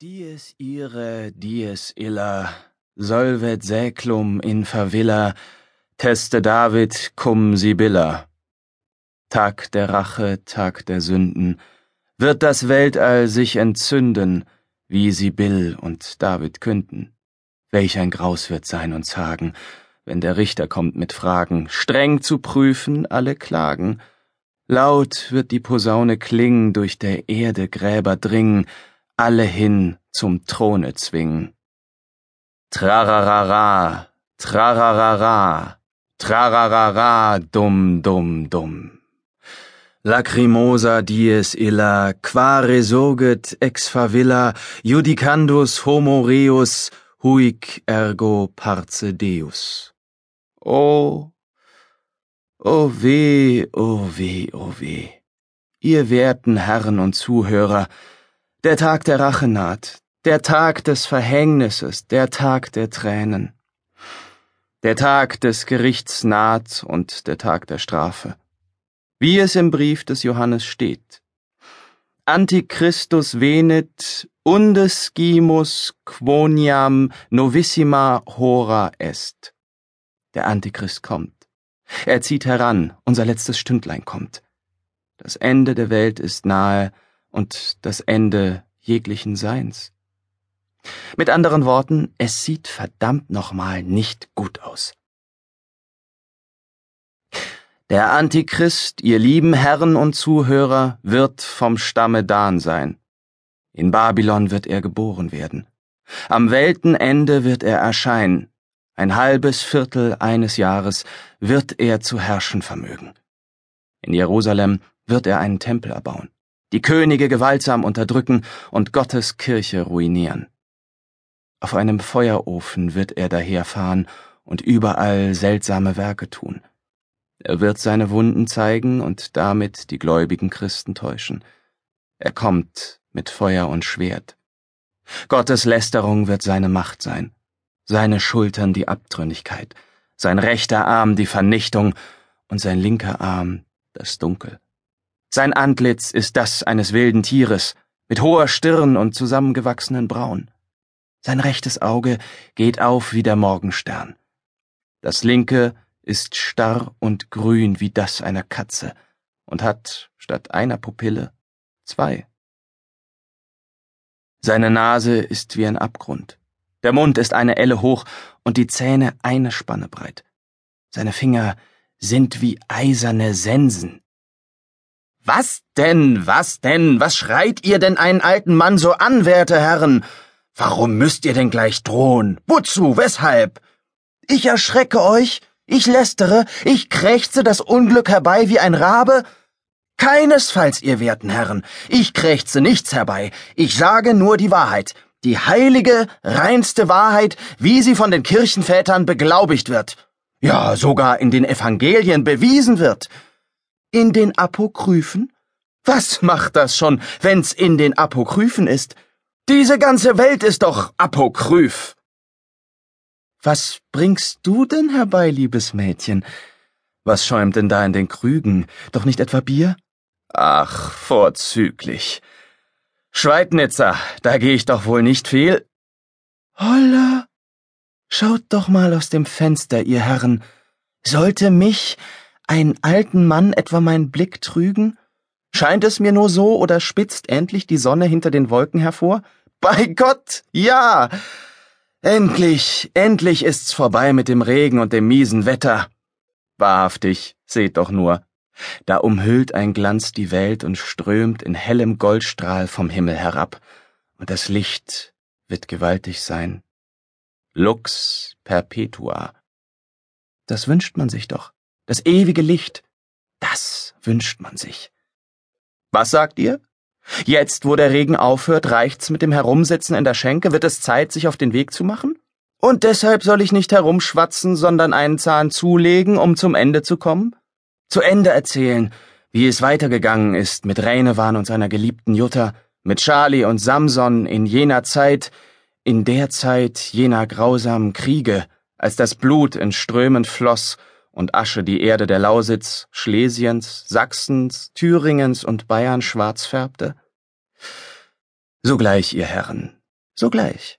Dies ire, dies illa, solvet säclum in favilla, teste David cum Sibylla. Tag der Rache, Tag der Sünden, wird das Weltall sich entzünden, wie Sibyll und David künden. Welch ein Graus wird sein und zagen, wenn der Richter kommt mit Fragen, streng zu prüfen alle Klagen. Laut wird die Posaune klingen, durch der Erde Gräber dringen, alle hin zum Throne zwingen. Trararara, trararara, trararara, dum, dum, dum. Lacrimosa dies illa, qua resoget ex favilla, judicandus homo reus, huic ergo parce Deus. Oh, oh weh, oh weh, oh weh. Ihr werten Herren und Zuhörer, der Tag der Rache naht, der Tag des Verhängnisses, der Tag der Tränen. Der Tag des Gerichts naht und der Tag der Strafe. Wie es im Brief des Johannes steht. Antichristus venet undescimus quoniam novissima hora est. Der Antichrist kommt. Er zieht heran, unser letztes Stündlein kommt. Das Ende der Welt ist nahe, und das Ende jeglichen Seins. Mit anderen Worten, es sieht verdammt nochmal nicht gut aus. Der Antichrist, ihr lieben Herren und Zuhörer, wird vom Stamme Dan sein. In Babylon wird er geboren werden. Am Weltenende wird er erscheinen. Ein halbes Viertel eines Jahres wird er zu herrschen vermögen. In Jerusalem wird er einen Tempel erbauen die Könige gewaltsam unterdrücken und Gottes Kirche ruinieren. Auf einem Feuerofen wird er daherfahren und überall seltsame Werke tun. Er wird seine Wunden zeigen und damit die gläubigen Christen täuschen. Er kommt mit Feuer und Schwert. Gottes Lästerung wird seine Macht sein, seine Schultern die Abtrünnigkeit, sein rechter Arm die Vernichtung und sein linker Arm das Dunkel. Sein Antlitz ist das eines wilden Tieres, mit hoher Stirn und zusammengewachsenen Brauen. Sein rechtes Auge geht auf wie der Morgenstern. Das linke ist starr und grün wie das einer Katze und hat statt einer Pupille zwei. Seine Nase ist wie ein Abgrund. Der Mund ist eine Elle hoch und die Zähne eine Spanne breit. Seine Finger sind wie eiserne Sensen. Was denn, was denn, was schreit ihr denn einen alten Mann so an, werte Herren? Warum müsst ihr denn gleich drohen? Wozu, weshalb? Ich erschrecke euch, ich lästere, ich krächze das Unglück herbei wie ein Rabe? Keinesfalls, ihr werten Herren, ich krächze nichts herbei, ich sage nur die Wahrheit, die heilige, reinste Wahrheit, wie sie von den Kirchenvätern beglaubigt wird, ja sogar in den Evangelien bewiesen wird. In den Apokryphen? Was macht das schon, wenn's in den Apokryphen ist? Diese ganze Welt ist doch apokryph. Was bringst du denn herbei, liebes Mädchen? Was schäumt denn da in den Krügen? Doch nicht etwa Bier? Ach, vorzüglich. Schweidnitzer, da geh ich doch wohl nicht viel. Holla! Schaut doch mal aus dem Fenster, ihr Herren. Sollte mich einen alten Mann etwa mein Blick trügen? Scheint es mir nur so oder spitzt endlich die Sonne hinter den Wolken hervor? Bei Gott, ja! Endlich, endlich ist's vorbei mit dem Regen und dem miesen Wetter. Wahrhaftig, seht doch nur. Da umhüllt ein Glanz die Welt und strömt in hellem Goldstrahl vom Himmel herab, und das Licht wird gewaltig sein. Lux perpetua. Das wünscht man sich doch. Das ewige Licht, das wünscht man sich. Was sagt ihr? Jetzt, wo der Regen aufhört, reicht's mit dem Herumsitzen in der Schenke, wird es Zeit, sich auf den Weg zu machen? Und deshalb soll ich nicht herumschwatzen, sondern einen Zahn zulegen, um zum Ende zu kommen? Zu Ende erzählen, wie es weitergegangen ist mit Rainewan und seiner geliebten Jutta, mit Charlie und Samson in jener Zeit, in der Zeit jener grausamen Kriege, als das Blut in Strömen floss und Asche die Erde der Lausitz, Schlesiens, Sachsens, Thüringens und Bayern schwarz färbte? Sogleich, ihr Herren, Sogleich.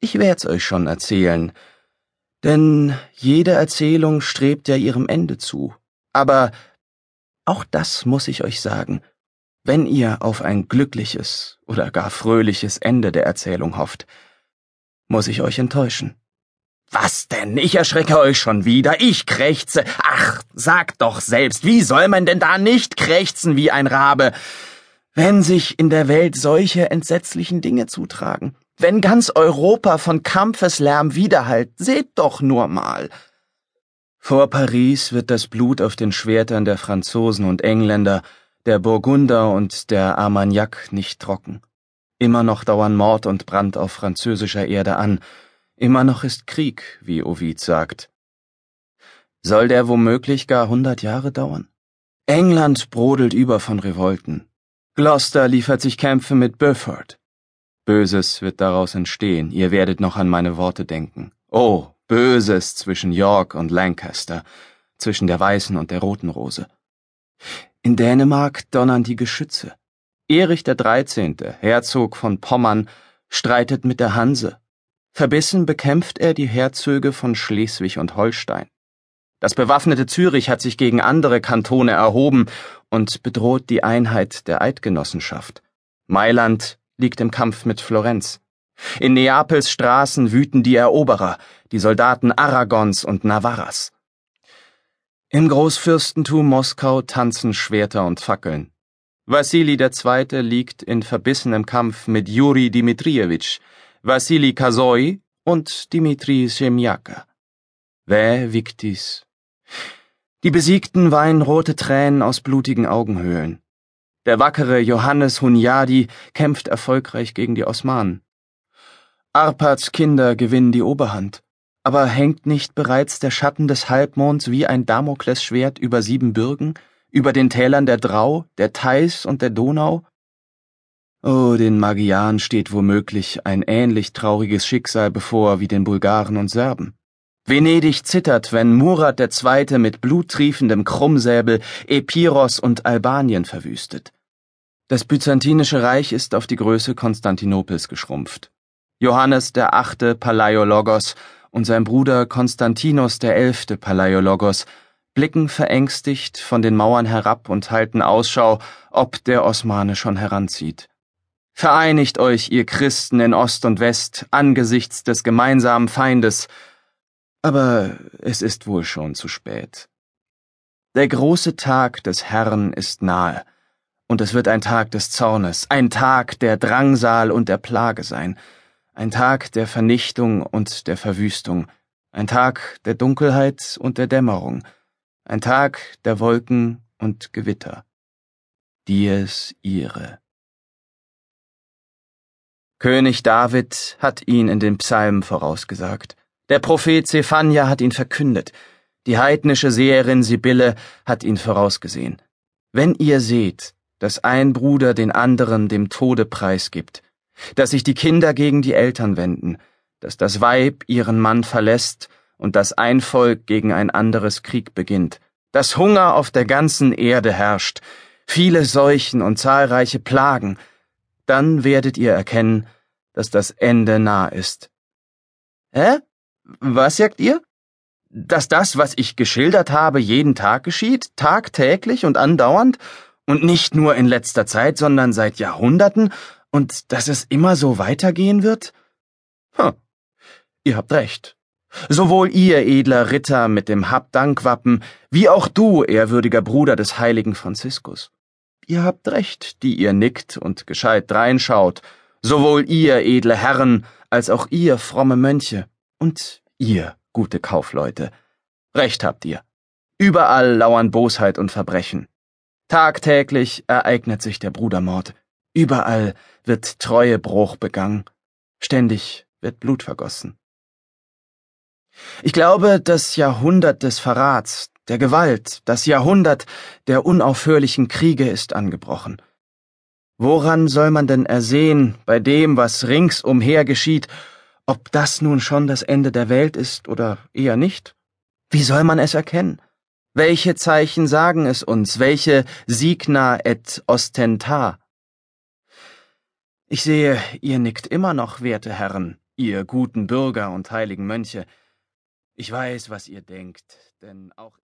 Ich werd's euch schon erzählen. Denn jede Erzählung strebt ja ihrem Ende zu. Aber auch das muss ich euch sagen. Wenn ihr auf ein glückliches oder gar fröhliches Ende der Erzählung hofft, muss ich euch enttäuschen. Was denn? Ich erschrecke euch schon wieder. Ich krächze. Ach, sagt doch selbst, wie soll man denn da nicht krächzen wie ein Rabe, wenn sich in der Welt solche entsetzlichen Dinge zutragen? Wenn ganz Europa von Kampfeslärm widerhallt, seht doch nur mal. Vor Paris wird das Blut auf den Schwertern der Franzosen und Engländer, der Burgunder und der Armagnac nicht trocken. Immer noch dauern Mord und Brand auf französischer Erde an, immer noch ist Krieg, wie Ovid sagt. Soll der womöglich gar hundert Jahre dauern? England brodelt über von Revolten. Gloucester liefert sich Kämpfe mit Beaufort. Böses wird daraus entstehen, ihr werdet noch an meine Worte denken. Oh, Böses zwischen York und Lancaster, zwischen der weißen und der roten Rose. In Dänemark donnern die Geschütze. Erich der Dreizehnte, Herzog von Pommern, streitet mit der Hanse. Verbissen bekämpft er die Herzöge von Schleswig und Holstein. Das bewaffnete Zürich hat sich gegen andere Kantone erhoben und bedroht die Einheit der Eidgenossenschaft. Mailand liegt im Kampf mit Florenz. In Neapels Straßen wüten die Eroberer, die Soldaten Aragons und Navarras. Im Großfürstentum Moskau tanzen Schwerter und Fackeln. Wassili II. liegt in verbissenem Kampf mit Juri Dmitriewitsch, Wassili Kasoi und Dmitri Semjaka. Vae victis. Die Besiegten weinen rote Tränen aus blutigen Augenhöhlen. Der wackere Johannes Hunyadi kämpft erfolgreich gegen die Osmanen. Arpads Kinder gewinnen die Oberhand. Aber hängt nicht bereits der Schatten des Halbmonds wie ein Damoklesschwert über Siebenbürgen, über den Tälern der Drau, der Theiß und der Donau? Oh, den Magyaren steht womöglich ein ähnlich trauriges Schicksal bevor wie den Bulgaren und Serben. Venedig zittert, wenn Murat II. mit bluttriefendem Krummsäbel Epiros und Albanien verwüstet. Das Byzantinische Reich ist auf die Größe Konstantinopels geschrumpft. Johannes der Achte Palaiologos und sein Bruder Konstantinos der Elfte Palaiologos blicken verängstigt von den Mauern herab und halten Ausschau, ob der Osmane schon heranzieht. Vereinigt euch, ihr Christen in Ost und West, angesichts des gemeinsamen Feindes, aber es ist wohl schon zu spät. Der große Tag des Herrn ist nahe, und es wird ein Tag des Zornes, ein Tag der Drangsal und der Plage sein, ein Tag der Vernichtung und der Verwüstung, ein Tag der Dunkelheit und der Dämmerung, ein Tag der Wolken und Gewitter. Dies ihre. König David hat ihn in den Psalmen vorausgesagt. Der Prophet Zephania hat ihn verkündet. Die heidnische Seherin Sibylle hat ihn vorausgesehen. Wenn ihr seht, dass ein Bruder den anderen dem Tode preisgibt, dass sich die Kinder gegen die Eltern wenden, dass das Weib ihren Mann verlässt und dass ein Volk gegen ein anderes Krieg beginnt, dass Hunger auf der ganzen Erde herrscht, viele Seuchen und zahlreiche Plagen, dann werdet ihr erkennen, dass das Ende nah ist. Hä? Was sagt ihr? Dass das, was ich geschildert habe, jeden Tag geschieht, tagtäglich und andauernd, und nicht nur in letzter Zeit, sondern seit Jahrhunderten und dass es immer so weitergehen wird? Hm. Ihr habt recht. Sowohl ihr, edler Ritter mit dem Habdankwappen, wie auch du, ehrwürdiger Bruder des heiligen Franziskus. Ihr habt recht, die ihr nickt und gescheit reinschaut, sowohl ihr, edle Herren, als auch ihr, fromme Mönche, und ihr, gute Kaufleute. Recht habt ihr. Überall lauern Bosheit und Verbrechen. Tagtäglich ereignet sich der Brudermord. Überall wird Treuebruch begangen, ständig wird Blut vergossen. Ich glaube, das Jahrhundert des Verrats, der Gewalt, das Jahrhundert der unaufhörlichen Kriege ist angebrochen. Woran soll man denn ersehen, bei dem, was ringsumher geschieht, ob das nun schon das Ende der Welt ist oder eher nicht? Wie soll man es erkennen? Welche Zeichen sagen es uns? Welche signa et ostenta? Ich sehe, ihr nickt immer noch, werte Herren, ihr guten Bürger und heiligen Mönche. Ich weiß, was ihr denkt, denn auch